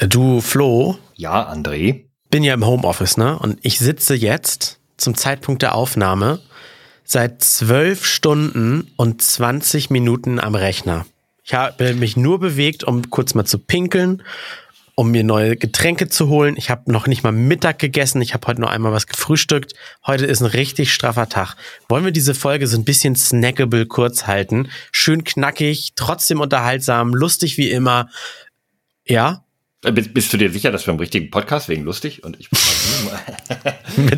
Du, Flo, Ja, André. bin ja im Homeoffice, ne? Und ich sitze jetzt zum Zeitpunkt der Aufnahme seit zwölf Stunden und 20 Minuten am Rechner. Ich habe mich nur bewegt, um kurz mal zu pinkeln, um mir neue Getränke zu holen. Ich habe noch nicht mal Mittag gegessen. Ich habe heute noch einmal was gefrühstückt. Heute ist ein richtig straffer Tag. Wollen wir diese Folge so ein bisschen snackable kurz halten? Schön knackig, trotzdem unterhaltsam, lustig wie immer. Ja? Äh, Bist, bist du dir sicher, dass wir im richtigen Podcast wegen lustig und ich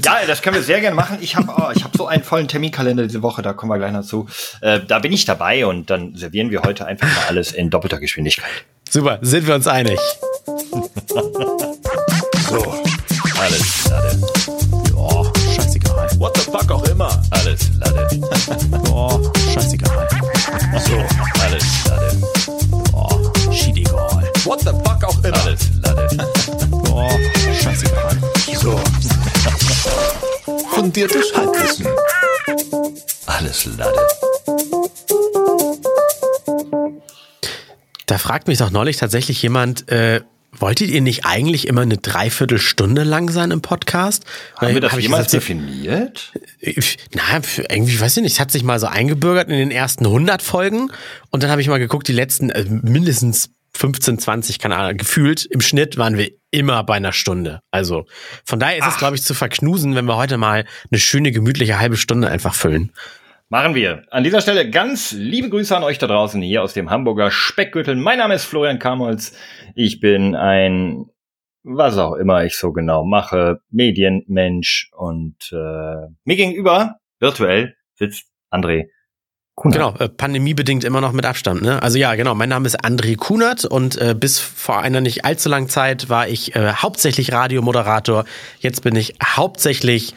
Ja, das können wir sehr gerne machen. Ich habe oh, ich habe so einen vollen Terminkalender diese Woche, da kommen wir gleich noch zu. Äh, da bin ich dabei und dann servieren wir heute einfach mal alles in doppelter Geschwindigkeit. Super, sind wir uns einig? So, alles Lade. Oh, scheißegal. What the fuck auch immer. Alles Lade. Oh, scheißegal. So, alles Lade. Oh, shit egal. What the fuck auch immer. Alles Lade. Oh, scheißegal. So, Fundiertes Halbwissen. alles Lade. Da fragt mich doch neulich tatsächlich jemand, äh, wolltet ihr nicht eigentlich immer eine Dreiviertelstunde lang sein im Podcast? Haben wir das Hab jemals gesagt, definiert? Na, irgendwie weiß ich nicht. Es hat sich mal so eingebürgert in den ersten 100 Folgen und dann habe ich mal geguckt, die letzten äh, mindestens 15, 20, keine Ahnung, gefühlt im Schnitt waren wir immer bei einer Stunde. Also von daher ist es, glaube ich, zu verknusen, wenn wir heute mal eine schöne, gemütliche halbe Stunde einfach füllen. Machen wir. An dieser Stelle ganz liebe Grüße an euch da draußen hier aus dem Hamburger Speckgürtel. Mein Name ist Florian Kamholz. Ich bin ein, was auch immer ich so genau mache, Medienmensch und äh, mir gegenüber, virtuell, sitzt André Kunert. Genau, äh, pandemiebedingt immer noch mit Abstand. Ne? Also ja, genau, mein Name ist André Kunert und äh, bis vor einer nicht allzu langen Zeit war ich äh, hauptsächlich Radiomoderator. Jetzt bin ich hauptsächlich,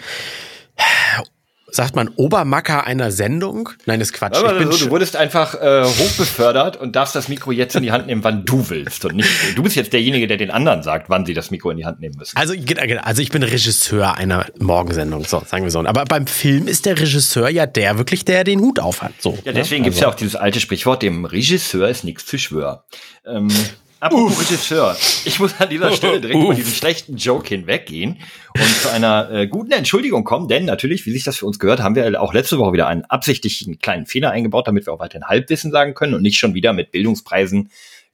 sagt man, Obermacker einer Sendung? Nein, das ist Quatsch. Aber Ich so, du wurdest einfach äh, hochbefördert und darfst das Mikro jetzt in die Hand nehmen, wann du willst. Und nicht, du bist jetzt derjenige, der den anderen sagt, wann sie das Mikro in die Hand nehmen müssen. also, genau, genau, also ich bin Regisseur einer Morgensendung, so sagen wir so. Aber beim Film ist der Regisseur ja der wirklich, der den Hut auf hat. So, Ja, deswegen gibt's ja auch dieses alte Sprichwort, dem Regisseur ist nichts zu schwören. Ähm, apropos Regisseur, ich muss an dieser Stelle direkt über Uff. diesen schlechten Joke hinweggehen und zu einer äh, guten Entschuldigung kommen, denn natürlich, wie sich das für uns gehört, haben wir auch letzte Woche wieder einen absichtlichen kleinen Fehler eingebaut, damit wir auch weiterhin Halbwissen sagen können und nicht schon wieder mit Bildungspreisen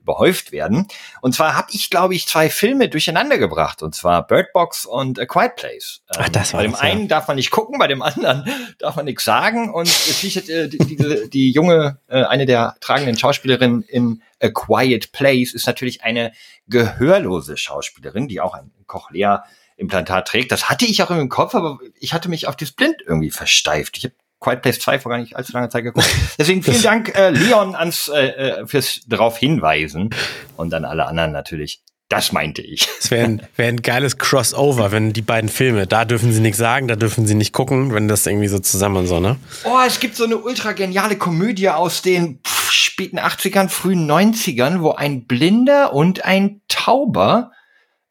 überhäuft werden. Und zwar habe ich, glaube ich, zwei Filme durcheinander gebracht, und zwar Bird Box und A Quiet Place. Ähm, Ach, das war Bei dem das, ja. einen darf man nicht gucken, bei dem anderen darf man nichts sagen. Und es liegt äh, die, die, die junge, äh, eine der tragenden Schauspielerinnen in A Quiet Place ist natürlich eine gehörlose Schauspielerin, die auch ein Cochlea-Implantat trägt. Das hatte ich auch im Kopf, aber ich hatte mich auf das Blind irgendwie versteift. Ich habe Quiet Place 2 vor gar nicht allzu langer Zeit geguckt. Deswegen vielen Dank, äh, Leon, ans, äh, äh, fürs darauf hinweisen. Und an alle anderen natürlich. Das meinte ich. Es wäre ein, wär ein geiles Crossover, wenn die beiden Filme, da dürfen sie nichts sagen, da dürfen sie nicht gucken, wenn das irgendwie so zusammen und so, ne? Oh, es gibt so eine ultra geniale Komödie aus den pff, späten 80ern, frühen 90ern, wo ein Blinder und ein Tauber,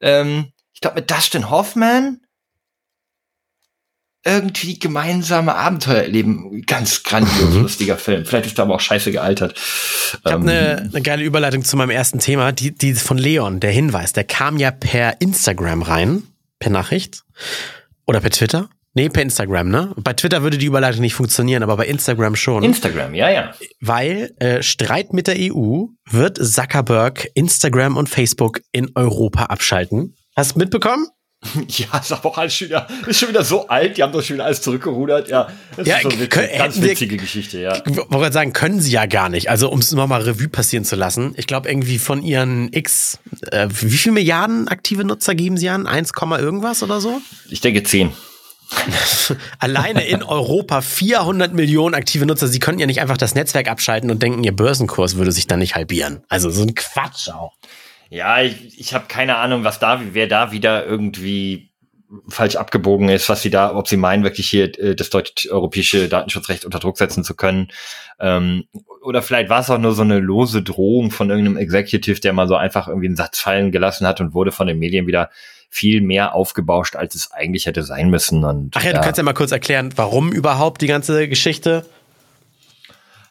ähm, ich glaube mit Dustin Hoffman, irgendwie gemeinsame Abenteuer erleben. Ganz grandios lustiger Film. Vielleicht ist er aber auch scheiße gealtert. Ich habe Ähm, eine, eine geile Überleitung zu meinem ersten Thema, die, die von Leon, der Hinweis, der kam ja per Instagram rein, per Nachricht oder per Twitter. Nee, per Instagram, ne? Bei Twitter würde die Überleitung nicht funktionieren, aber bei Instagram schon. Instagram, ja, ja. weil äh, Streit mit der EU wird Zuckerberg Instagram und Facebook in Europa abschalten. Hast du mitbekommen? Ja, ist aber auch alles schon wieder, ist schon wieder so alt, die haben doch schon wieder alles zurückgerudert. Ja, das Ja, ist so witzig, können- ganz hätten wir- witzige Geschichte, ja. Ich wollte gerade sagen, können sie ja gar nicht. Also um es nochmal Revue passieren zu lassen. Ich glaube irgendwie von ihren X, äh, wie viel Milliarden aktive Nutzer geben sie an? 1, Komma irgendwas oder so? Ich denke zehn. Alleine in Europa 400 Millionen aktive Nutzer. Sie könnten ja nicht einfach das Netzwerk abschalten und denken, ihr Börsenkurs würde sich dann nicht halbieren. Also so ein Quatsch auch. Ja, ich, ich habe keine Ahnung, was da, wer da wieder irgendwie falsch abgebogen ist, was sie da, ob sie meinen, wirklich hier äh, das deutsch-europäische Datenschutzrecht unter Druck setzen zu können. Ähm, oder vielleicht war es auch nur so eine lose Drohung von irgendeinem Executive, der mal so einfach irgendwie einen Satz fallen gelassen hat und wurde von den Medien wieder viel mehr aufgebauscht, als es eigentlich hätte sein müssen. Und Ach ja, du kannst ja mal kurz erklären, warum überhaupt die ganze Geschichte.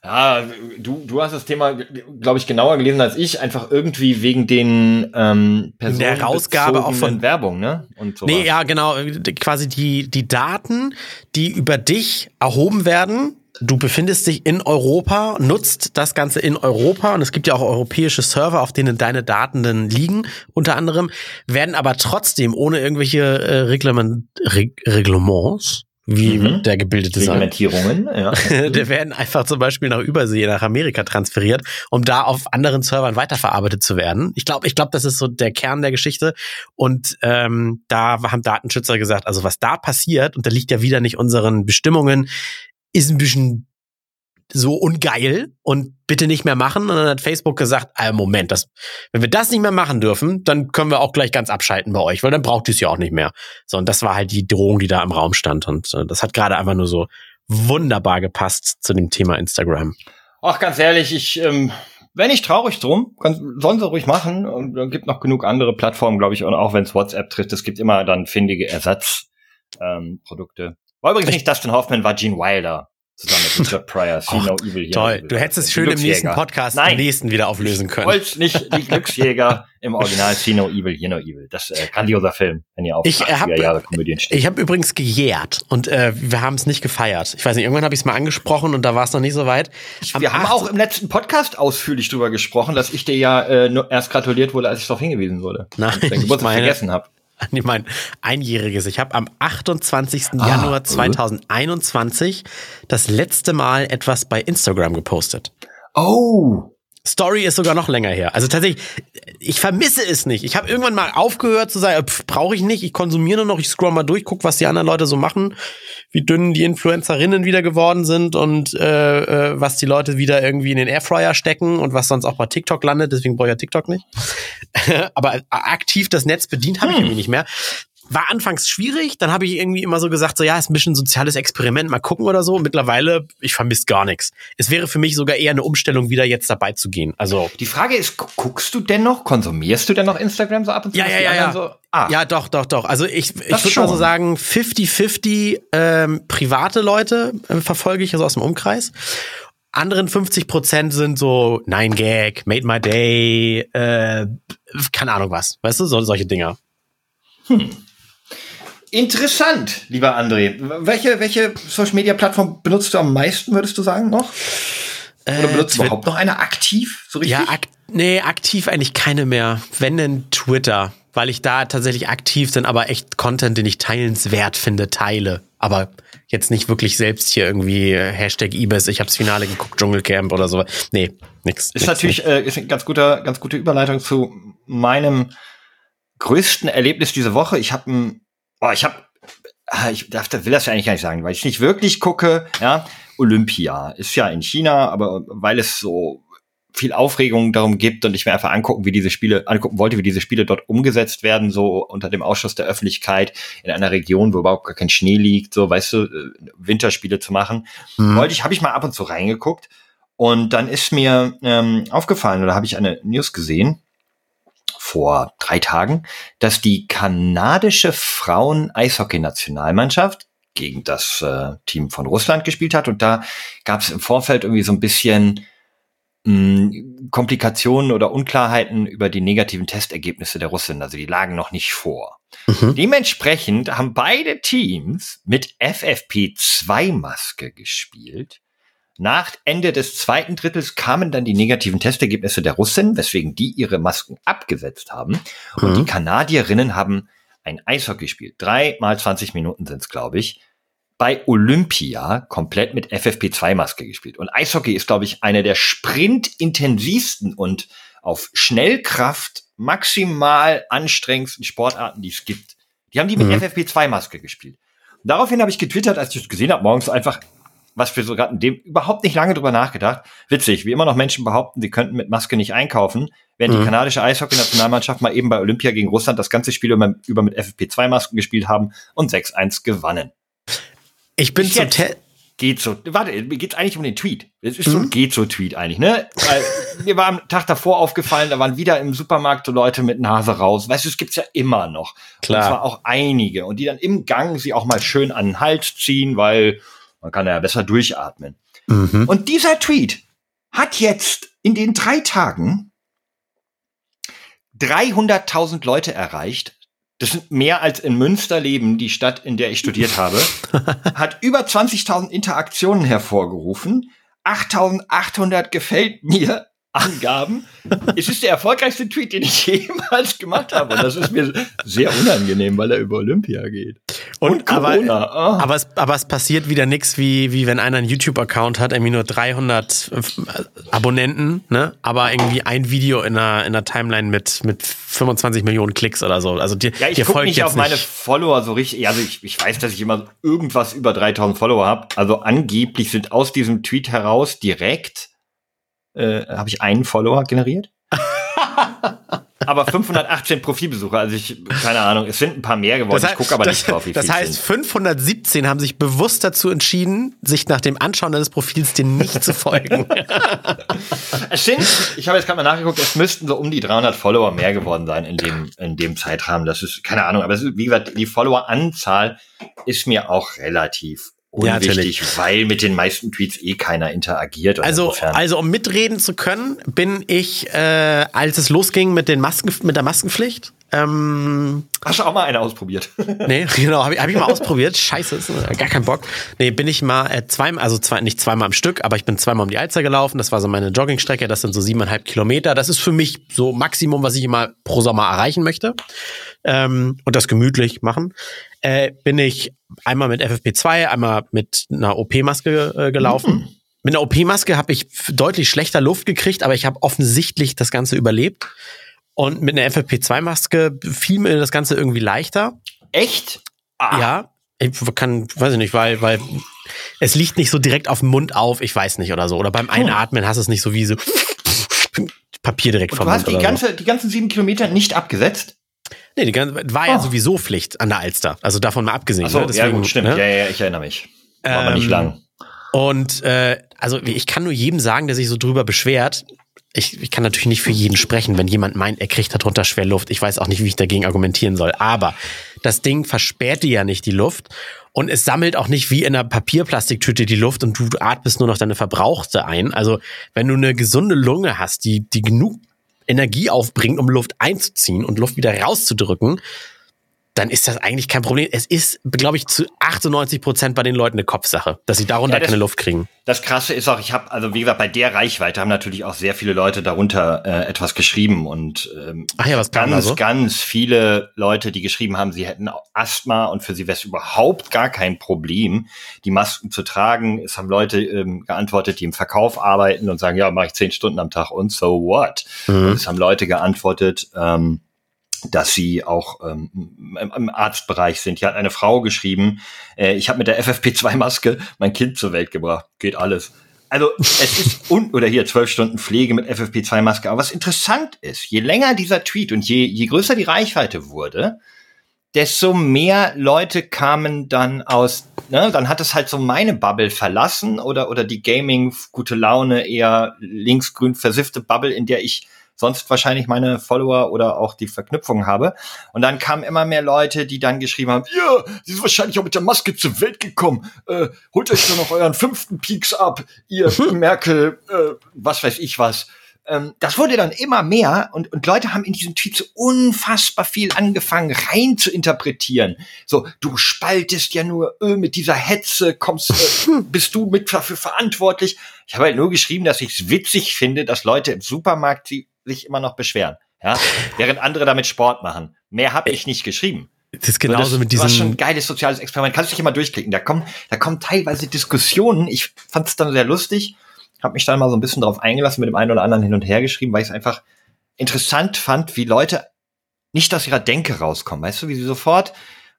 Ja, du, du hast das Thema, glaube ich, genauer gelesen als ich, einfach irgendwie wegen den ähm, Personen der Herausgabe auch von Werbung, ne? Und sowas. Nee, ja, genau, quasi die die Daten, die über dich erhoben werden. Du befindest dich in Europa, nutzt das Ganze in Europa und es gibt ja auch europäische Server, auf denen deine Daten dann liegen, unter anderem, werden aber trotzdem ohne irgendwelche äh, Reglement, Reg Reglements wie mhm. der gebildete Reglementierungen, ja. der werden einfach zum Beispiel nach Übersee, nach Amerika transferiert, um da auf anderen Servern weiterverarbeitet zu werden. Ich glaube, ich glaube, das ist so der Kern der Geschichte. Und ähm, da haben Datenschützer gesagt, also was da passiert, und da liegt ja wieder nicht unseren Bestimmungen, ist ein bisschen so ungeil und bitte nicht mehr machen. Und dann hat Facebook gesagt, ah, Moment, das, wenn wir das nicht mehr machen dürfen, dann können wir auch gleich ganz abschalten bei euch, weil dann braucht ihr es ja auch nicht mehr. So, und das war halt die Drohung, die da im Raum stand. Und äh, das hat gerade einfach nur so wunderbar gepasst zu dem Thema Instagram. Ach, ganz ehrlich, ich ähm, wenn ich traurig drum, kann, sollen sie ruhig machen. Und dann gibt noch genug andere Plattformen, glaube ich, und auch wenn es WhatsApp trifft, es gibt immer dann findige Ersatzprodukte. Ähm, war übrigens nicht Dustin Hoffman, war Gene Wilder zusammen mit Richard Pryor, See No Evil hier. Toll, du hättest es schön im nächsten Podcast Nein. im nächsten wieder auflösen können. Ich wollte nicht die Glücksjäger im Original See No Evil, Hear No Evil. Das äh, grandioser Film, wenn ihr auf ich, hab, Jahre Komödien steht. Ich habe übrigens gejährt und äh, wir haben es nicht gefeiert. Ich weiß nicht, irgendwann habe ich es mal angesprochen und da war es noch nicht so weit. Am wir haben auch im letzten Podcast ausführlich drüber gesprochen, dass ich dir ja äh, nur erst gratuliert wurde, als ich darauf hingewiesen wurde. Nein, ich Geburtstag vergessen habe. Ich mein einjähriges. Ich habe am 28. Ah, Januar 2021 das letzte Mal etwas bei Instagram gepostet. Oh. Story ist sogar noch länger her. Also tatsächlich, ich vermisse es nicht. Ich habe irgendwann mal aufgehört zu sagen, brauche ich nicht, ich konsumiere nur noch, ich scroll mal durch, guck, was die anderen Leute so machen, wie dünn die Influencerinnen wieder geworden sind und äh, äh, was die Leute wieder irgendwie in den Airfryer stecken und was sonst auch bei TikTok landet. Deswegen brauche ich ja TikTok nicht. Aber aktiv das Netz bedient habe ich hm. irgendwie nicht mehr war anfangs schwierig, dann habe ich irgendwie immer so gesagt, so ja, ist ein bisschen ein soziales Experiment, mal gucken oder so. Mittlerweile, ich vermisse gar nichts. Es wäre für mich sogar eher eine Umstellung, wieder jetzt dabei zu gehen. Also die Frage ist, guckst du denn noch, konsumierst du denn noch Instagram so ab und zu? Ja, ja, ja, ja. So? Ah. ja, doch, doch, doch. Also ich, ich würde mal so sagen, 50-50 ähm, private Leute äh, verfolge ich also aus dem Umkreis anderen 50 Prozent sind so Nine Gag, Made My Day, äh, keine Ahnung was, weißt du, so, solche Dinger. Hm. Interessant, lieber André. Welche, welche Social Media Plattform benutzt du am meisten, würdest du sagen, noch? Oder äh, benutzt du überhaupt noch eine aktiv? So richtig? Ja, ak nee, aktiv eigentlich keine mehr. Wenn denn Twitter, weil ich da tatsächlich aktiv bin, aber echt Content, den ich teilenswert finde, teile. Aber jetzt nicht wirklich selbst hier irgendwie äh, Hashtag Ibis, ich hab's Finale geguckt, Dschungelcamp oder so. Nee, nix. Ist nix, natürlich äh, ist eine ganz guter, ganz gute Überleitung zu meinem größten Erlebnis diese Woche. Ich habe ein oh, ich habe, ah, ich darf, will das ja eigentlich gar nicht sagen, weil ich nicht wirklich gucke, ja, Olympia ist ja in China, aber weil es so viel Aufregung darum gibt und ich mir einfach angucken, wie diese Spiele, angucken wollte, wie diese Spiele dort umgesetzt werden, so unter dem Ausschuss der Öffentlichkeit in einer Region, wo überhaupt gar kein Schnee liegt, so, weißt du, äh, Winterspiele zu machen. Mhm. Wollte ich, habe ich mal ab und zu reingeguckt und dann ist mir ähm, aufgefallen oder habe ich eine News gesehen, vor drei Tagen, dass die kanadische Frauen-Eishockey-Nationalmannschaft gegen das äh, Team von Russland gespielt hat. Und da gab es im Vorfeld irgendwie so ein bisschen mh, hm, Komplikationen oder Unklarheiten über die negativen Testergebnisse der Russen. Also die lagen noch nicht vor. Mhm. Dementsprechend haben beide Teams mit FFP2-Maske gespielt. Nach Ende des zweiten Drittels kamen dann die negativen Testergebnisse der Russen, weswegen die ihre Masken abgesetzt haben. Und mhm. die Kanadierinnen haben ein Eishockey gespielt. Drei mal 20 Minuten sind es, glaube ich. Bei Olympia komplett mit FFP2-Maske gespielt. Und Eishockey ist, glaube ich, eine der sprintintensivsten und auf Schnellkraft maximal anstrengendsten Sportarten, die es gibt. Die haben die mit mhm. FFP2-Maske gespielt. daraufhin habe ich getwittert, als ich es gesehen habe, morgens einfach, was wir so gerade in dem überhaupt nicht lange drüber nachgedacht. Witzig, wie immer noch Menschen behaupten, sie könnten mit Maske nicht einkaufen, während mhm. die kanadische Eishockey-Nationalmannschaft mal eben bei Olympia gegen Russland das ganze Spiel über, über mit FFP2-Masken gespielt haben und 6-1 gewannen. Ich bin zum Te geht so. Warte, mir geht's eigentlich um den Tweet. Es ist mhm. so ein geht so Tweet eigentlich, ne? Weil mir war am Tag davor aufgefallen, da waren wieder im Supermarkt so Leute mit Nase raus. Weißt du, es gibt's ja immer noch. Klar. Und zwar auch einige und die dann im Gang sie auch mal schön an den Hals ziehen, weil man kann ja besser durchatmen. Mhm. Und dieser Tweet hat jetzt in den drei Tagen 300.000 Leute erreicht. Das sind mehr als in Münster leben, die Stadt, in der ich studiert habe. hat über 20.000 Interaktionen hervorgerufen. 8.800 gefällt mir Angaben. es ist der erfolgreichste Tweet, den ich jemals gemacht habe. Und das ist mir sehr unangenehm, weil er über Olympia geht. Und, und Corona. Aber, oh. aber, es, aber es passiert wieder nichts, wie, wie wenn einer einen YouTube-Account hat, irgendwie nur 300 äh, Abonnenten, ne? aber irgendwie ein Video in einer, in einer Timeline mit, mit 25 Millionen Klicks oder so. Also dir, ja, ich gucke nicht auf meine Follower so richtig. Also ich, ich weiß, dass ich immer irgendwas über 3000 Follower habe. Also angeblich sind aus diesem Tweet heraus direkt äh, habe ich einen Follower generiert. aber 518 Profilbesucher, also ich, keine Ahnung, es sind ein paar mehr geworden, das heißt, ich gucke aber das, nicht drauf, wie Das heißt, sind. 517 haben sich bewusst dazu entschieden, sich nach dem Anschauen deines Profils dir nicht zu folgen. es sind, ich habe jetzt gerade mal nachgeguckt, es müssten so um die 300 Follower mehr geworden sein in dem, in dem Zeitrahmen. Das ist, keine Ahnung, aber ist, wie gesagt, die Followeranzahl ist mir auch relativ unwichtig, ja, weil mit den meisten Tweets eh keiner interagiert. Also, also um mitreden zu können, bin ich, äh, als es losging mit den Masken, mit der Maskenpflicht. Ähm, Hast du auch mal eine ausprobiert? nee, genau, habe ich, hab ich mal ausprobiert. Scheiße, ist gar kein Bock. Nee, bin ich mal äh, zweimal, also zwei, nicht zweimal am Stück, aber ich bin zweimal um die Alster gelaufen. Das war so meine Joggingstrecke. Das sind so siebeneinhalb Kilometer. Das ist für mich so Maximum, was ich immer pro Sommer erreichen möchte. Ähm, und das gemütlich machen äh, bin ich einmal mit FFP2, einmal mit einer OP-Maske äh, gelaufen. Mhm. Mit einer OP-Maske habe ich deutlich schlechter Luft gekriegt, aber ich habe offensichtlich das Ganze überlebt. Und mit einer FFP2-Maske fiel mir das Ganze irgendwie leichter. Echt? Ah. Ja. Ich kann, weiß ich nicht, weil, weil es liegt nicht so direkt auf dem Mund auf, ich weiß nicht oder so. Oder beim Einatmen hast du es nicht so wie so Papier direkt vom Mund. Du hast die, ganze, so. die ganzen sieben Kilometer nicht abgesetzt? Nee, die ganze, war ja oh. sowieso Pflicht an der Alster. Also davon mal abgesehen. Ach so, ne? Deswegen, ja, gut, stimmt. Ne? Ja, ja, ich erinnere mich. War ähm, aber nicht ähm, lang. Und äh, also ich kann nur jedem sagen, der sich so drüber beschwert. Ich, ich kann natürlich nicht für jeden sprechen, wenn jemand meint, er kriegt darunter schwer Luft. Ich weiß auch nicht, wie ich dagegen argumentieren soll. Aber das Ding versperrt dir ja nicht die Luft und es sammelt auch nicht wie in einer Papierplastiktüte die Luft und du atmest nur noch deine verbrauchte ein. Also wenn du eine gesunde Lunge hast, die, die genug Energie aufbringt, um Luft einzuziehen und Luft wieder rauszudrücken, dann ist das eigentlich kein Problem. Es ist, glaube ich, zu 98 Prozent bei den Leuten eine Kopfsache, dass sie darunter ja, das, keine Luft kriegen. Das Krasse ist auch, ich habe, also wie gesagt, bei der Reichweite haben natürlich auch sehr viele Leute darunter äh, etwas geschrieben und ähm, Ach ja, was ganz, also? ganz viele Leute, die geschrieben haben, sie hätten Asthma und für sie wäre es überhaupt gar kein Problem, die Masken zu tragen. Es haben Leute ähm, geantwortet, die im Verkauf arbeiten und sagen, ja, mache ich zehn Stunden am Tag und so what. Mhm. Und es haben Leute geantwortet, ähm, dass sie auch ähm, im Arztbereich sind. Hier hat eine Frau geschrieben, äh, ich habe mit der FFP2-Maske mein Kind zur Welt gebracht. Geht alles. Also es ist un oder hier zwölf Stunden Pflege mit FFP2-Maske. Aber was interessant ist, je länger dieser Tweet und je, je größer die Reichweite wurde, desto mehr Leute kamen dann aus, ne, dann hat es halt so meine Bubble verlassen oder, oder die Gaming, gute Laune, eher linksgrün versiffte Bubble, in der ich sonst wahrscheinlich meine Follower oder auch die Verknüpfung habe. Und dann kamen immer mehr Leute, die dann geschrieben haben, ja, sie ist wahrscheinlich auch mit der Maske zur Welt gekommen. Äh, holt euch doch noch euren fünften Peaks ab, ihr Merkel, äh, was weiß ich was ähm, das wurde dann immer mehr und, und Leute haben in diesen Tweets so unfassbar viel angefangen rein zu interpretieren. So, du spaltest ja nur äh, mit dieser Hetze, kommst, äh, bist du mit dafür verantwortlich. Ich habe halt nur geschrieben, dass ich es witzig finde, dass Leute im Supermarkt sie sich immer noch beschweren. Ja? Während andere damit Sport machen. Mehr habe ich nicht geschrieben. Das ist genauso das mit diesem. Das war schon ein geiles soziales Experiment. Kannst du dich immer durchklicken. Da kommen, da kommen teilweise Diskussionen. Ich fand es dann sehr lustig. Habe mich dann mal so ein bisschen drauf eingelassen, mit dem einen oder anderen hin und her geschrieben, weil ich es einfach interessant fand, wie Leute nicht aus ihrer Denke rauskommen. Weißt du, wie sie sofort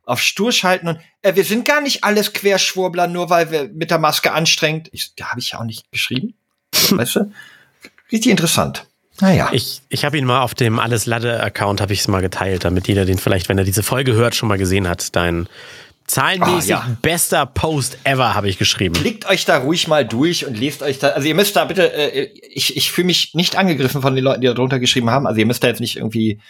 auf stur schalten und äh, wir sind gar nicht alles Querschwurbler, nur weil wir mit der Maske anstrengt. Ich, da habe ich ja auch nicht geschrieben. weißt du? Richtig interessant. Naja. Ich, ich habe ihn mal auf dem Alles Lade-Account habe ich es mal geteilt, damit jeder den vielleicht, wenn er diese Folge hört, schon mal gesehen hat. Dein zahlenmäßig oh, ja. bester Post ever habe ich geschrieben. Klickt euch da ruhig mal durch und lest euch da. Also ihr müsst da bitte, äh, ich, ich fühle mich nicht angegriffen von den Leuten, die da drunter geschrieben haben. Also ihr müsst da jetzt nicht irgendwie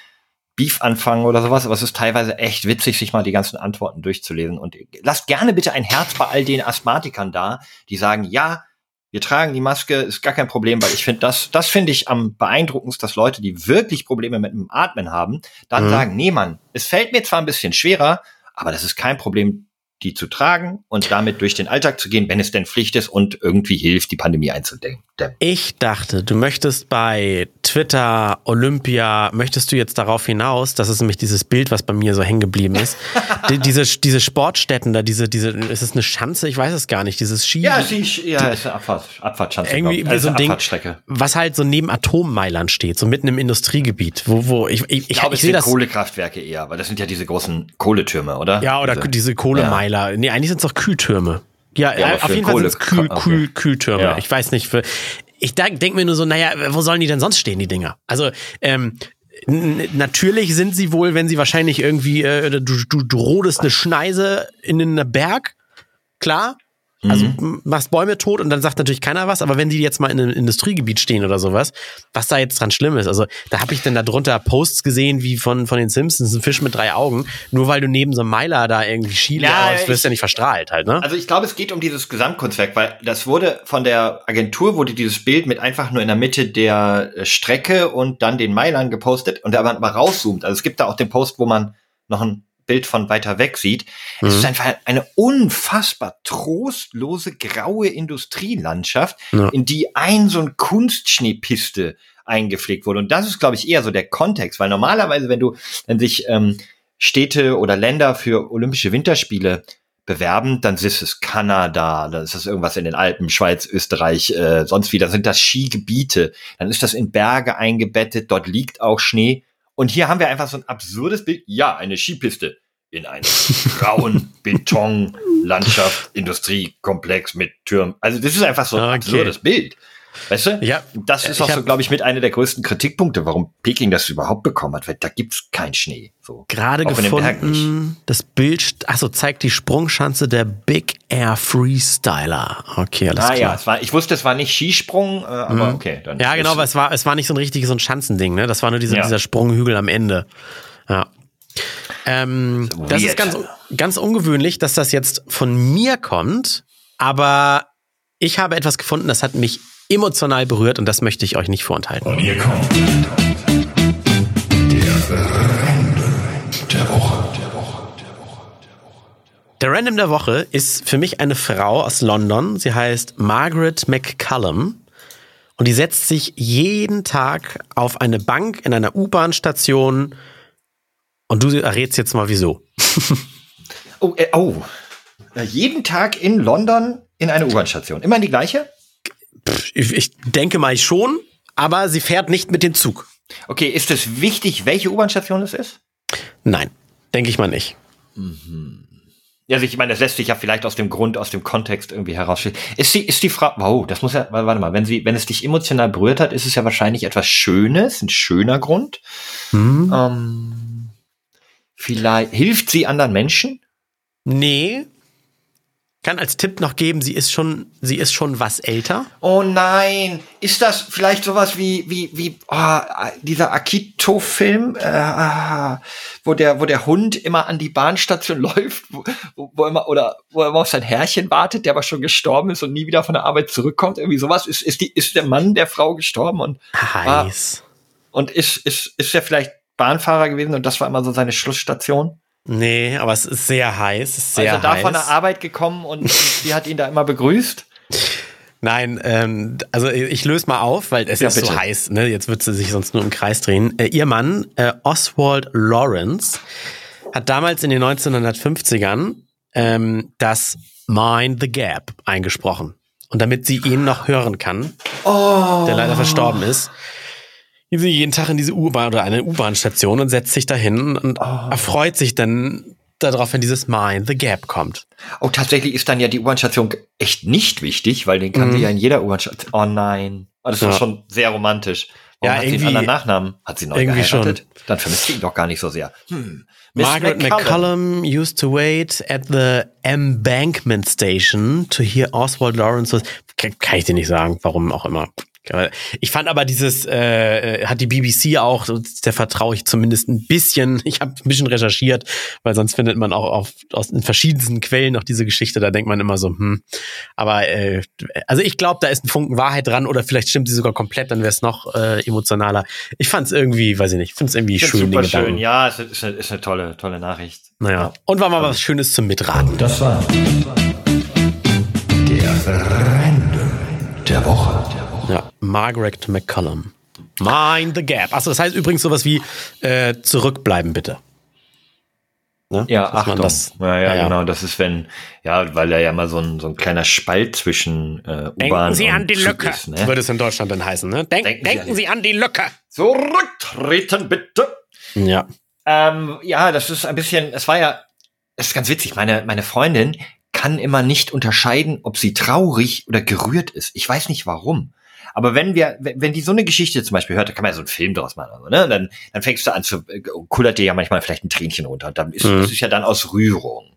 Beef anfangen oder sowas, aber es ist teilweise echt witzig, sich mal die ganzen Antworten durchzulesen. Und lasst gerne bitte ein Herz bei all den Asthmatikern da, die sagen, ja, wir tragen die Maske, ist gar kein Problem, weil ich finde, das, das finde ich am beeindruckendsten, dass Leute, die wirklich Probleme mit dem Atmen haben, dann mhm. sagen, nee, Mann, es fällt mir zwar ein bisschen schwerer, aber das ist kein Problem, die zu tragen und damit durch den Alltag zu gehen, wenn es denn Pflicht ist und irgendwie hilft, die Pandemie einzudämmen. Ich dachte, du möchtest bei Twitter, Olympia, möchtest du jetzt darauf hinaus, das ist nämlich dieses Bild, was bei mir so hängen geblieben ist, die, diese, diese Sportstätten da, diese, diese, ist es eine Schanze? Ich weiß es gar nicht, dieses Ski. Ja, Ski, ja, ist eine Abfahrt, Abfahrtschanze. Irgendwie also so ein Ding, was halt so neben Atommeiland steht, so mitten im Industriegebiet, wo, wo ich, ich, ich, ich, ich sehe das. Kohlekraftwerke eher, weil das sind ja diese großen Kohletürme, oder? Ja, oder diese, diese Kohlemeiler. Ja. Nee, eigentlich sind es doch Kühltürme. Ja, ja auf jeden Fall sind es Kühl, Kühl, Kühltürme. Ja. Ich weiß nicht, für, ich denke mir nur so, naja, wo sollen die denn sonst stehen, die Dinger? Also, ähm, natürlich sind sie wohl, wenn sie wahrscheinlich irgendwie, äh, du, du, du rodest eine Schneise in einen Berg, klar, also mhm. machst Bäume tot und dann sagt natürlich keiner was, aber wenn die jetzt mal in einem Industriegebiet stehen oder sowas, was da jetzt dran schlimm ist, also da habe ich dann darunter Posts gesehen wie von, von den Simpsons, ein Fisch mit drei Augen, nur weil du neben so einem Meiler da irgendwie Schiele ja, aus, wirst ja nicht verstrahlt halt, ne? Also ich glaube, es geht um dieses Gesamtkunstwerk, weil das wurde von der Agentur, wurde dieses Bild mit einfach nur in der Mitte der äh, Strecke und dann den Meilern gepostet und da man mal rauszoomt, also es gibt da auch den Post, wo man noch ein Bild von weiter weg sieht. Mhm. Es ist einfach eine unfassbar trostlose graue Industrielandschaft, ja. in die ein so ein Kunstschneepiste eingepflegt wurde. Und das ist, glaube ich, eher so der Kontext, weil normalerweise, wenn du, wenn sich ähm, Städte oder Länder für Olympische Winterspiele bewerben, dann ist es Kanada, dann ist das irgendwas in den Alpen, Schweiz, Österreich, äh, sonst wieder, sind das Skigebiete, dann ist das in Berge eingebettet, dort liegt auch Schnee und hier haben wir einfach so ein absurdes Bild. Ja, eine Skipiste in einem grauen Betonlandschaft, Industriekomplex mit Türmen. Also das ist einfach so ein okay. absurdes Bild. Weißt du? Ja. Das ist auch so, glaube ich, mit einer der größten Kritikpunkte, warum Peking das überhaupt bekommen hat, weil da gibt's keinen Schnee. So. Gerade gefunden, das Bild, also zeigt die Sprungschanze der Big Air Freestyler. Okay, alles ah, klar. Ja, es war, ich wusste, es war nicht Skisprung, äh, aber mhm. okay. Dann ja, genau, aber es war, es war nicht so ein richtiges so ein Schanzending, ne? Das war nur dieser, ja. dieser Sprunghügel am Ende. Ja. Ähm, das ist ganz, ganz ungewöhnlich, dass das jetzt von mir kommt, aber ich habe etwas gefunden, das hat mich emotional berührt und das möchte ich euch nicht vorenthalten. Und hier kommt der Random der Woche. Der Random der Woche ist für mich eine Frau aus London. Sie heißt Margaret McCallum. Und die setzt sich jeden Tag auf eine Bank in einer U-Bahn-Station. Und du errätst jetzt mal wieso. oh, äh, oh. Jeden Tag in London in eine U-Bahn-Station. Immer in die gleiche? Ich, ich denke mal schon, aber sie fährt nicht mit dem Zug. Okay, ist es wichtig, welche U-Bahn-Station es ist? Nein, denke ich mal nicht. Mhm. Also ich meine, das lässt sich ja vielleicht aus dem Grund, aus dem Kontext irgendwie herausstellen. Ist die, ist die Frau, wow, das muss ja, warte mal, wenn sie, wenn es dich emotional berührt hat, ist es ja wahrscheinlich etwas Schönes, ein schöner Grund. Mhm. Ähm, vielleicht, hilft sie anderen Menschen? Nee, kann als Tipp noch geben, sie ist schon, sie ist schon was älter. Oh nein, ist das vielleicht sowas wie wie wie oh, dieser Akito-Film, äh, wo der wo der Hund immer an die Bahnstation läuft, wo, wo immer oder wo er immer auf sein Herrchen wartet, der aber schon gestorben ist und nie wieder von der Arbeit zurückkommt, irgendwie sowas. Ist ist die ist der Mann der Frau gestorben und heiß ah, und ist ist ist er vielleicht Bahnfahrer gewesen und das war immer so seine Schlussstation? Nee, aber es ist sehr heiß. Ist sehr also da heiß. von der Arbeit gekommen und sie hat ihn da immer begrüßt. Nein, ähm, also ich löse mal auf, weil es ja, ist bitte. so heiß. Ne? Jetzt wird sie sich sonst nur im Kreis drehen. Äh, ihr Mann, äh, Oswald Lawrence, hat damals in den 1950ern ähm, das Mind the Gap eingesprochen. Und damit sie ihn noch hören kann, oh. der leider verstorben ist, geht sie jeden Tag in diese U-Bahn oder eine U-Bahn-Station und setzt sich dahin und oh. erfreut sich dann darauf, wenn dieses Mind the Gap kommt. Oh, tatsächlich ist dann ja die U-Bahn-Station echt nicht wichtig, weil den kann mhm. sie ja in jeder U-Bahn-Station. Oh nein. Oh, das war ja. schon sehr romantisch. Warum ja, hat irgendwie, sie einen anderen Nachnamen? Hat sie neu irgendwie geheiratet? Schon. Dann vermisst sie ihn doch gar nicht so sehr. Hm. Margaret McCullum used to wait at the Embankment Station to hear Oswald Lawrence. Kann, kann ich dir nicht sagen, warum auch immer. Ich fand aber dieses, äh, hat die BBC auch, der vertraue ich zumindest ein bisschen. Ich habe ein bisschen recherchiert, weil sonst findet man auch auf, aus in verschiedensten Quellen noch diese Geschichte. Da denkt man immer so, hm. Aber äh, also ich glaube, da ist ein Funken Wahrheit dran oder vielleicht stimmt sie sogar komplett, dann wäre es noch äh, emotionaler. Ich fand es irgendwie, weiß ich nicht, finde es irgendwie schön. Super schön, ja, es ist, eine, ist eine tolle, tolle Nachricht. Naja. Ja. Und war mal was Schönes zum Mitraten. Das war der Random der Woche. Ja, Margaret McCullum. Mind the Gap. Achso, das heißt übrigens sowas wie äh, zurückbleiben bitte. Ne? Ja, Dass Achtung. Das, ja, ja, ja, genau. Das ist, wenn, ja, weil da ja mal so ein, so ein kleiner Spalt zwischen äh, U-Bahn Denken Sie an die Lücke, ist, ne? würde es in Deutschland dann heißen. Ne? Denk, denken, denken Sie, an die Lücke. Zurücktreten, bitte. Ja. Ähm, ja, das ist ein bisschen, es war ja, es ist ganz witzig. Meine, meine Freundin kann immer nicht unterscheiden, ob sie traurig oder gerührt ist. Ich weiß nicht warum. Aber wenn wir, wenn die so eine Geschichte zum Beispiel hört, da kann man ja so einen Film draus machen, also, ne? Dann, dann fängst du an zu, äh, kullert dir ja manchmal vielleicht ein Tränchen runter. Und dann ist, mhm. das ist ja dann aus Rührung.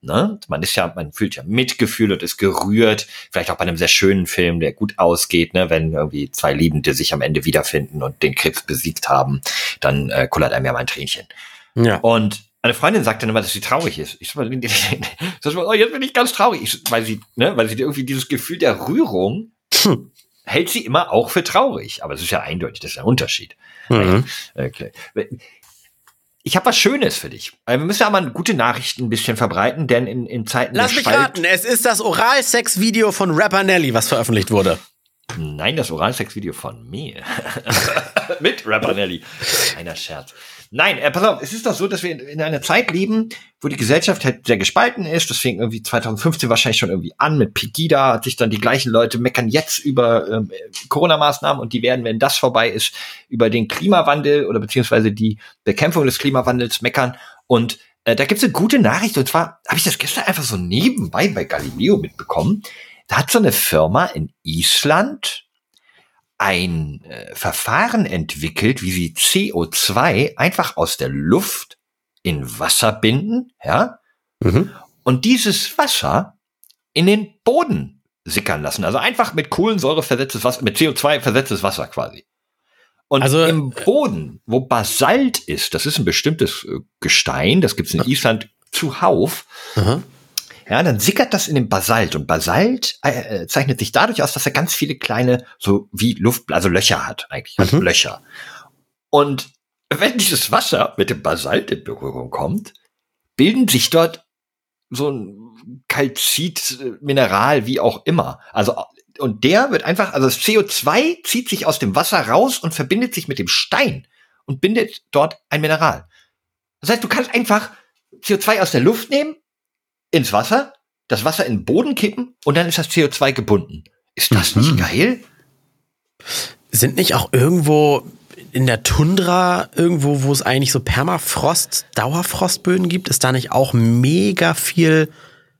Ne? Man ist ja, man fühlt ja Mitgefühl und ist gerührt. Vielleicht auch bei einem sehr schönen Film, der gut ausgeht, ne? wenn irgendwie zwei Liebende sich am Ende wiederfinden und den Krebs besiegt haben, dann äh, kullert einem ja mal ein Tränchen. Ja. Und eine Freundin sagt dann immer, dass sie traurig ist. Ich sag mal, oh, jetzt bin ich ganz traurig, ich, weil sie, ne, weil sie irgendwie dieses Gefühl der Rührung hm hält sie immer auch für traurig. Aber es ist ja eindeutig, das ist ein Unterschied. Mhm. Okay. Ich habe was Schönes für dich. Wir müssen ja mal gute Nachrichten ein bisschen verbreiten, denn in, in Zeiten Lass mich raten, es ist das Oralsex-Video von Rapper Nelly, was veröffentlicht wurde. Nein, das Oralsex-Video von mir. Mit Rapper Nelly. Einer Scherz. Nein, äh, pass auf, es ist doch so, dass wir in, in einer Zeit leben, wo die Gesellschaft halt sehr gespalten ist. Das fing irgendwie 2015 wahrscheinlich schon irgendwie an mit Pegida, hat sich dann die gleichen Leute meckern jetzt über ähm, Corona-Maßnahmen und die werden, wenn das vorbei ist, über den Klimawandel oder beziehungsweise die Bekämpfung des Klimawandels meckern. Und äh, da gibt's eine gute Nachricht und zwar habe ich das gestern einfach so nebenbei bei Galileo mitbekommen. Da hat so eine Firma in Island ein äh, Verfahren entwickelt, wie sie CO2 einfach aus der Luft in Wasser binden, ja, mhm. und dieses Wasser in den Boden sickern lassen. Also einfach mit Kohlensäure versetztes Wasser, mit CO2 versetztes Wasser quasi. Und also, im Boden, wo Basalt ist, das ist ein bestimmtes äh, Gestein, das gibt's in Island zuhauf, mhm ja, dann sickert das in den Basalt und Basalt äh, äh, zeichnet sich dadurch aus, dass er ganz viele kleine, so wie Luft, also Löcher hat eigentlich, also mhm. Löcher. Und wenn dieses Wasser mit dem Basalt in Berührung kommt, bilden sich dort so ein Kalzit, Mineral, wie auch immer. Also und der wird einfach, also das CO2 zieht sich aus dem Wasser raus und verbindet sich mit dem Stein und bindet dort ein Mineral. Das heißt, du kannst einfach CO2 aus der Luft nehmen ins Wasser, das Wasser in den Boden kippen und dann ist das CO2 gebunden. Ist das mhm. nicht geil? Sind nicht auch irgendwo in der Tundra, irgendwo, wo es eigentlich so Permafrost, Dauerfrostböden gibt, ist da nicht auch mega viel.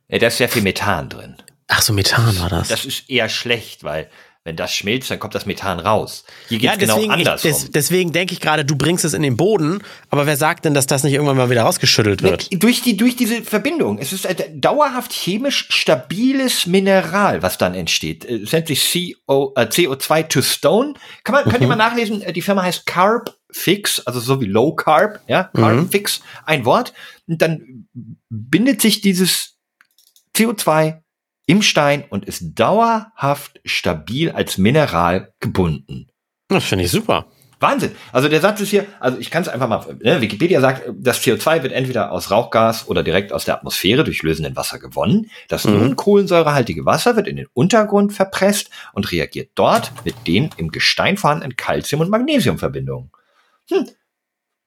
Ja, da ist sehr viel Methan drin. Ach so, Methan war das. Das ist eher schlecht, weil wenn das schmilzt, dann kommt das Methan raus. Hier geht ja, genau andersrum. des, deswegen denke ich gerade, du bringst es in den Boden, aber wer sagt denn, dass das nicht irgendwann mal wieder rausgeschüttelt wird? Ne, durch, die, durch diese Verbindung. Es ist ein dauerhaft chemisch stabiles Mineral, was dann entsteht. Es nennt sich CO, äh, CO2 to Stone. Kann man, mhm. könnt ihr mal nachlesen, äh, die Firma heißt Carb Fix, also so wie Low Carb, ja, Carb mhm. Fix, ein Wort. Und dann bindet sich dieses CO2 im Stein und ist dauerhaft stabil als Mineral gebunden. Das finde ich super. Wahnsinn. Also der Satz ist hier, also ich kann es einfach mal, ne, Wikipedia sagt, das CO2 wird entweder aus Rauchgas oder direkt aus der Atmosphäre durch lösenden Wasser gewonnen. Das mhm. nun kohlensäurehaltige Wasser wird in den Untergrund verpresst und reagiert dort mit den im Gestein vorhandenen Calcium- und Magnesiumverbindungen. Hm.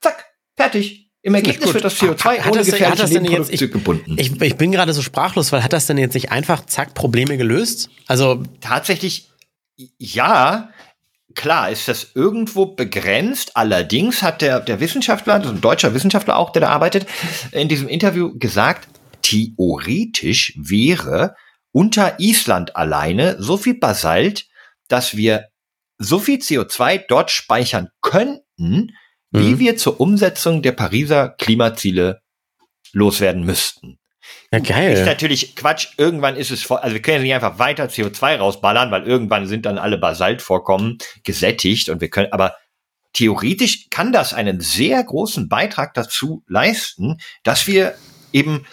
Zack, fertig. Im Ergebnis wird das CO2 hat, ohne gefährliche hat das denn jetzt, ich, gebunden. Ich, ich bin gerade so sprachlos, weil hat das denn jetzt nicht einfach zack Probleme gelöst? Also tatsächlich ja, klar ist das irgendwo begrenzt. Allerdings hat der, der Wissenschaftler, also ein deutscher Wissenschaftler auch, der da arbeitet, in diesem Interview gesagt, theoretisch wäre unter Island alleine so viel Basalt, dass wir so viel CO2 dort speichern könnten, wie mhm. wir zur Umsetzung der Pariser Klimaziele loswerden müssten. Ja, Ist geil. natürlich Quatsch. Irgendwann ist es voll. Also wir können ja nicht einfach weiter CO2 rausballern, weil irgendwann sind dann alle Basaltvorkommen gesättigt und wir können, aber theoretisch kann das einen sehr großen Beitrag dazu leisten, dass wir eben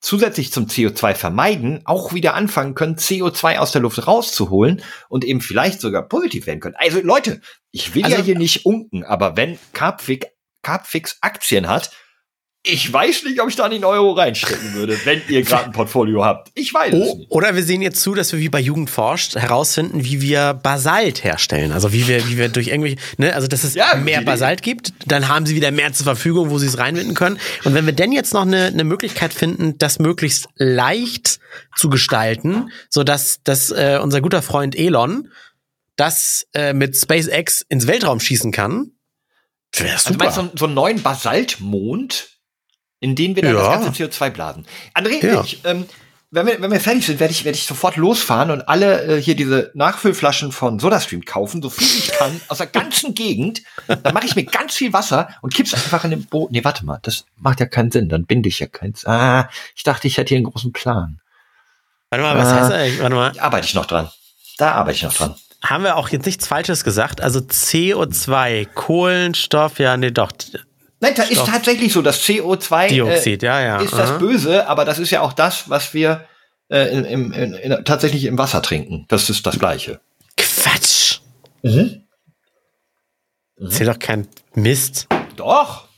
zusätzlich zum CO2 vermeiden, auch wieder anfangen können, CO2 aus der Luft rauszuholen und eben vielleicht sogar positiv werden können. Also Leute, ich will Also- ja hier nicht unken, aber wenn Carpfix, Carpfix Aktien hat, ich weiß nicht, ob ich da einen Euro reinstecken würde, wenn ihr gerade ein Portfolio habt. Ich weiß es Oh, nicht. oder wir sehen jetzt zu, dass wir wie bei Jugend forscht herausfinden, wie wir Basalt herstellen. Also wie wir, wie wir durch irgendwelche, ne, also dass es Ja, mehr Idee. Basalt gibt, dann haben sie wieder mehr zur Verfügung, wo sie es reinwinden können. Und wenn wir denn jetzt noch eine, eine Möglichkeit finden, das möglichst leicht zu gestalten, so dass, dass äh, unser guter Freund Elon das äh, mit SpaceX ins Weltraum schießen kann, wäre Also du meinst so, einen- so einen neuen Basaltmond, in den wir dann Ja. das ganze CO2 blasen. André, Ja. ich, ähm, wenn, wir, wenn wir fertig sind, werde ich, werde ich sofort losfahren und alle äh, hier diese Nachfüllflaschen von SodaStream kaufen, so viel ich kann, aus der ganzen Gegend. Dann mache ich mir ganz viel Wasser und kipp's einfach in den Boot. Nee, warte mal, das macht ja keinen Sinn, dann binde ich ja keins. Ah, ich dachte, ich hätte hier einen großen Plan. Warte mal, was Ah. heißt eigentlich? Warte mal. Da arbeite ich noch dran. Da arbeite ich noch dran. Haben wir auch jetzt nichts Falsches gesagt? Also CO2, Kohlenstoff, ja, nee, doch. Nein, da ist tatsächlich so, das CO2 Dioxid, äh, ja, ja. ist das. Böse, aber das ist ja auch das, was wir äh, in, im, in, in, tatsächlich im Wasser trinken. Das ist das Gleiche. Quatsch. Mhm. Erzähl doch kein Mist. Doch.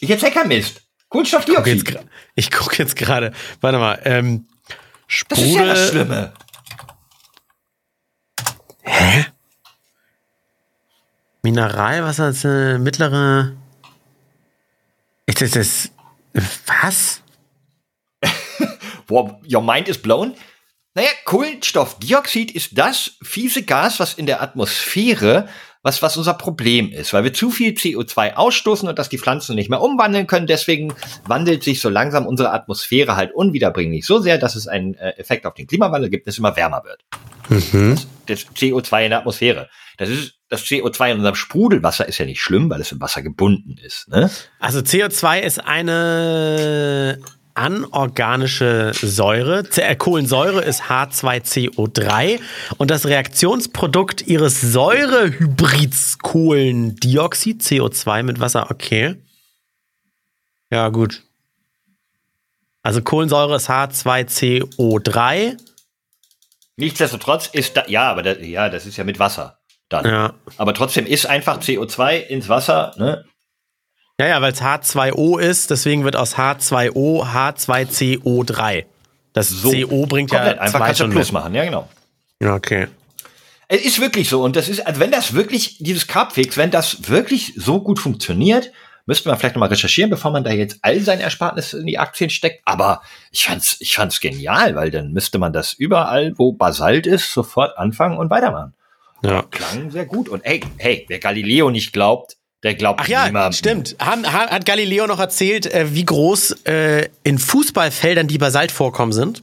Ich erzähl kein Mist. Guck Kohlenstoffdioxid. Ich gucke jetzt gerade. Warte mal. Ähm, Das ist ja das Sprudel. Schlimme. Hä? Mineralwasser ist eine mittlere. Ist das das. Was? Wow, your mind is blown. Naja, Kohlenstoffdioxid ist das fiese Gas, was in der Atmosphäre, was, was unser Problem ist, weil wir zu viel CO2 ausstoßen und das die Pflanzen nicht mehr umwandeln können. Deswegen wandelt sich so langsam unsere Atmosphäre halt unwiederbringlich so sehr, dass es einen äh, Effekt auf den Klimawandel gibt, dass es immer wärmer wird. Das CO2 in der Atmosphäre. Das ist, das CO2 in unserem Sprudelwasser ist ja nicht schlimm, weil es im Wasser gebunden ist. Ne? Also CO2 ist eine anorganische Säure. Äh, Kohlensäure ist H2CO3 und das Reaktionsprodukt ihres Säurehybrids Kohlendioxid, CO2 mit Wasser, okay. Ja, gut. Also Kohlensäure ist H2CO3. Nichtsdestotrotz ist da, ja, aber da, ja, das ist ja mit Wasser. Dann. Ja. Aber trotzdem ist einfach CO2 ins Wasser, ne? Ja, ja, weil es H2O ist, deswegen wird aus H2O H2CO3. Das So. CO bringt Komplett. ja einfach kannst du Plus mit. machen, ja, genau. Ja, okay. Es ist wirklich so. Und das ist, also wenn das wirklich, dieses Carbfix, wenn das wirklich so gut funktioniert, müsste man vielleicht nochmal recherchieren, bevor man da jetzt all sein Erspartnis in die Aktien steckt. Aber ich fand's, ich fand's genial, weil dann müsste man das überall, wo Basalt ist, sofort anfangen und weitermachen. Ja. Klang sehr gut. Und hey, hey, wer Galileo nicht glaubt, der glaubt Ach ja, niemandem. stimmt. Haben, ha- hat Galileo noch erzählt, äh, wie groß äh, in Fußballfeldern die Basaltvorkommen sind?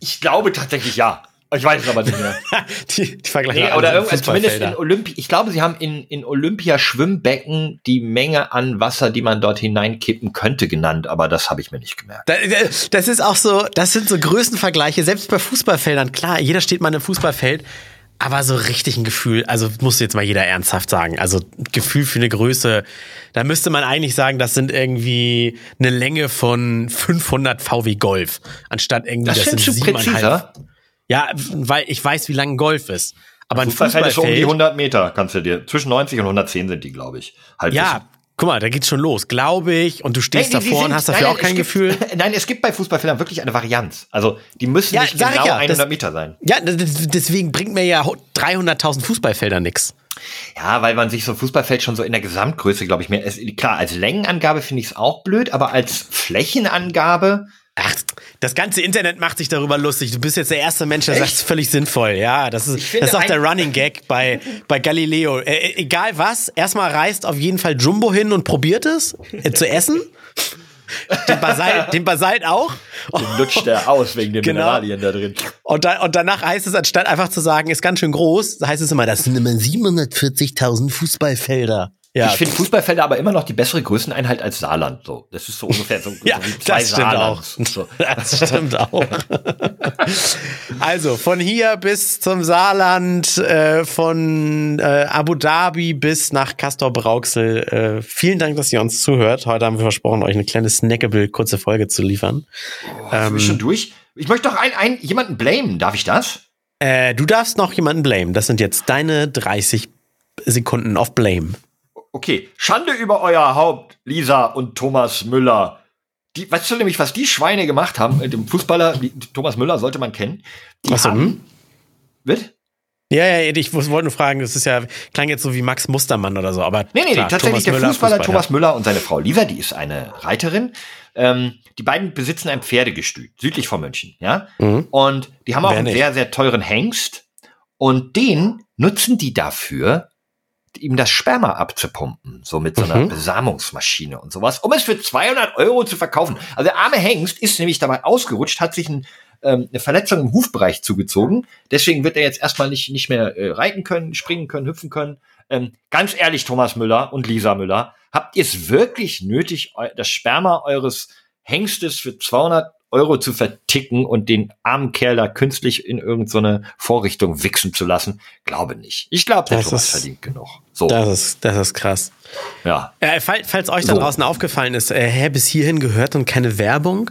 Ich glaube tatsächlich ja. Ich weiß es aber nicht mehr. die, die Vergleiche Nee, oder irgendwas, zumindest in Fußballfelder. Olympi ich glaube, sie haben in, in Olympia-Schwimmbecken die Menge an Wasser, die man dort hineinkippen könnte, genannt, aber das habe ich mir nicht gemerkt. Da- da- Das ist auch so, das sind so Größenvergleiche, selbst bei Fußballfeldern. Klar, jeder steht mal in einem Fußballfeld, aber so richtig ein Gefühl, also muss jetzt mal jeder ernsthaft sagen, also Gefühl für eine Größe, da müsste man eigentlich sagen, das sind irgendwie eine Länge von 500 VW Golf, anstatt irgendwie, Das das, sind siebeneinhalb. präziser? Ja, weil ich weiß, wie lang ein Golf ist. Aber ein Fußballfeld ist so um die Fußballfeld, 100 Meter, kannst du dir. Zwischen 90 und 110 sind die, glaube ich. Halbwissen. ja, guck mal, da geht's schon los, glaube ich, und du stehst die davor und sind- hast dafür nein, auch kein gibt, Gefühl. Nein, es gibt bei Fußballfeldern wirklich eine Varianz. Also, die müssen Ja, nicht genau ja, 100 das- Meter sein. Ja, deswegen bringt mir ja 300.000 Fußballfelder nix. Ja, weil man sich so ein Fußballfeld schon so in der Gesamtgröße, glaube ich, mehr. Es, klar, als Längenangabe finde ich es auch blöd, aber als Flächenangabe, Ach, das ganze Internet macht sich darüber lustig. Du bist jetzt der erste Mensch, der Echt? sagt, es ist völlig sinnvoll. Ja, das ist, das ist auch der Running Gag bei, bei Galileo. Äh, äh, egal was, erstmal reist auf jeden Fall Jumbo hin und probiert es äh, zu essen. Den Basalt, den Basalt auch. den lutscht er aus wegen den Genau. Mineralien da drin. Und, da, und danach heißt es, anstatt einfach zu sagen, ist ganz schön groß, heißt es immer, das sind immer 740.000 Fußballfelder. Ja. Ich finde Fußballfelder aber immer noch die bessere Größeneinheit als Saarland. So, das ist so ungefähr so, Ja, so wie zwei das stimmt auch. So. Das stimmt auch. Also von hier bis zum Saarland, äh, von äh, Abu Dhabi bis nach Castor Brauxel. Äh, vielen Dank, dass ihr uns zuhört. Heute haben wir versprochen, euch eine kleine snackable kurze Folge zu liefern. Sind wir schon durch? Ich möchte doch ein, ein, jemanden blamen. Darf ich das? Äh, du darfst noch jemanden blamen. Das sind jetzt deine 30 Sekunden of Blame. Okay, Schande über euer Haupt, Lisa und Thomas Müller. Die, weißt du nämlich, was die Schweine gemacht haben? Mit dem Fußballer, die, Thomas Müller sollte man kennen. Die Was so, haben, hm? Wird? Ja, ja, ich wollte nur fragen, das ist ja, klang jetzt so wie Max Mustermann oder so, aber. Nee, nee, klar, tatsächlich Thomas der Müller, Fußballer Fußball, Thomas Müller und seine Frau Lisa, die ist eine Reiterin. Ähm, die beiden besitzen ein Pferdegestüt, südlich von München, ja. Mhm. Und die haben auch Wer einen nicht? sehr, sehr teuren Hengst. Und den nutzen die dafür, ihm das Sperma abzupumpen, so mit so einer Mhm. Besamungsmaschine und sowas, um es für 200 Euro zu verkaufen. Also der arme Hengst ist nämlich dabei ausgerutscht, hat sich ein, ähm, eine Verletzung im Hufbereich zugezogen. Deswegen wird er jetzt erstmal nicht, nicht mehr äh, reiten können, springen können, hüpfen können. Ähm, ganz ehrlich, Thomas Müller und Lisa Müller, habt ihr es wirklich nötig, das Sperma eures Hengstes für 200 Euro zu verticken und den armen Kerl da künstlich in irgendeine Vorrichtung wichsen zu lassen? Glaube nicht. Ich glaube, der Das Thomas ist- verdient genug. So, Das ist, das ist krass. ja. Äh, falls, falls euch da So. draußen aufgefallen ist, äh, hä, bis hierhin gehört und keine Werbung.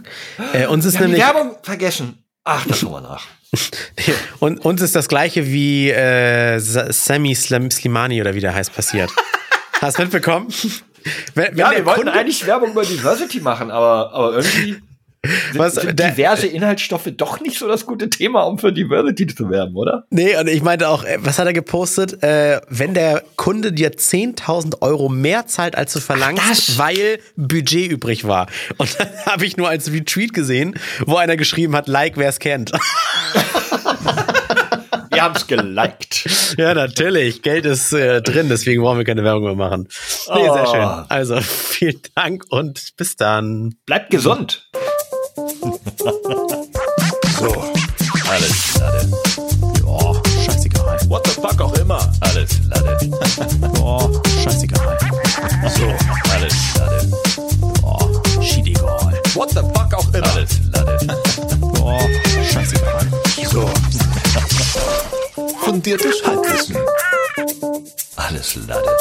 Äh, uns ist Wir nämlich Werbung vergessen. Ach, das tun wir nach. und uns ist das gleiche wie äh, Sa- Sammy Slim, Slimani oder wie der heißt passiert. Hast du mitbekommen? Wenn, wenn Ja, wir wollten Kunde, eigentlich Werbung über Diversity machen, aber, aber irgendwie Was, diverse Inhaltsstoffe doch nicht so das gute Thema, um für Diversity zu werben, oder? Nee, und ich meinte auch, äh, was hat er gepostet? Äh, wenn der Kunde dir 10.000 Euro mehr zahlt, als du verlangst, das. weil Budget übrig war. Und dann habe ich nur als Retweet gesehen, wo einer geschrieben hat, like, wer es kennt. Wir haben es geliked. ja, natürlich. Geld ist äh, drin, deswegen brauchen wir keine Werbung mehr machen. Nee, sehr Oh. schön. Also, vielen Dank und bis dann. Bleibt gesund. So, alles Lade. Oh, scheißegal. What the fuck auch immer. Alles Lade. Oh, scheißegal. So, alles Lade. Oh, schiedegal. What the fuck auch immer. Alles Lade. Oh, scheißegal. So. Fundiertes Halbwissen. Alles Lade.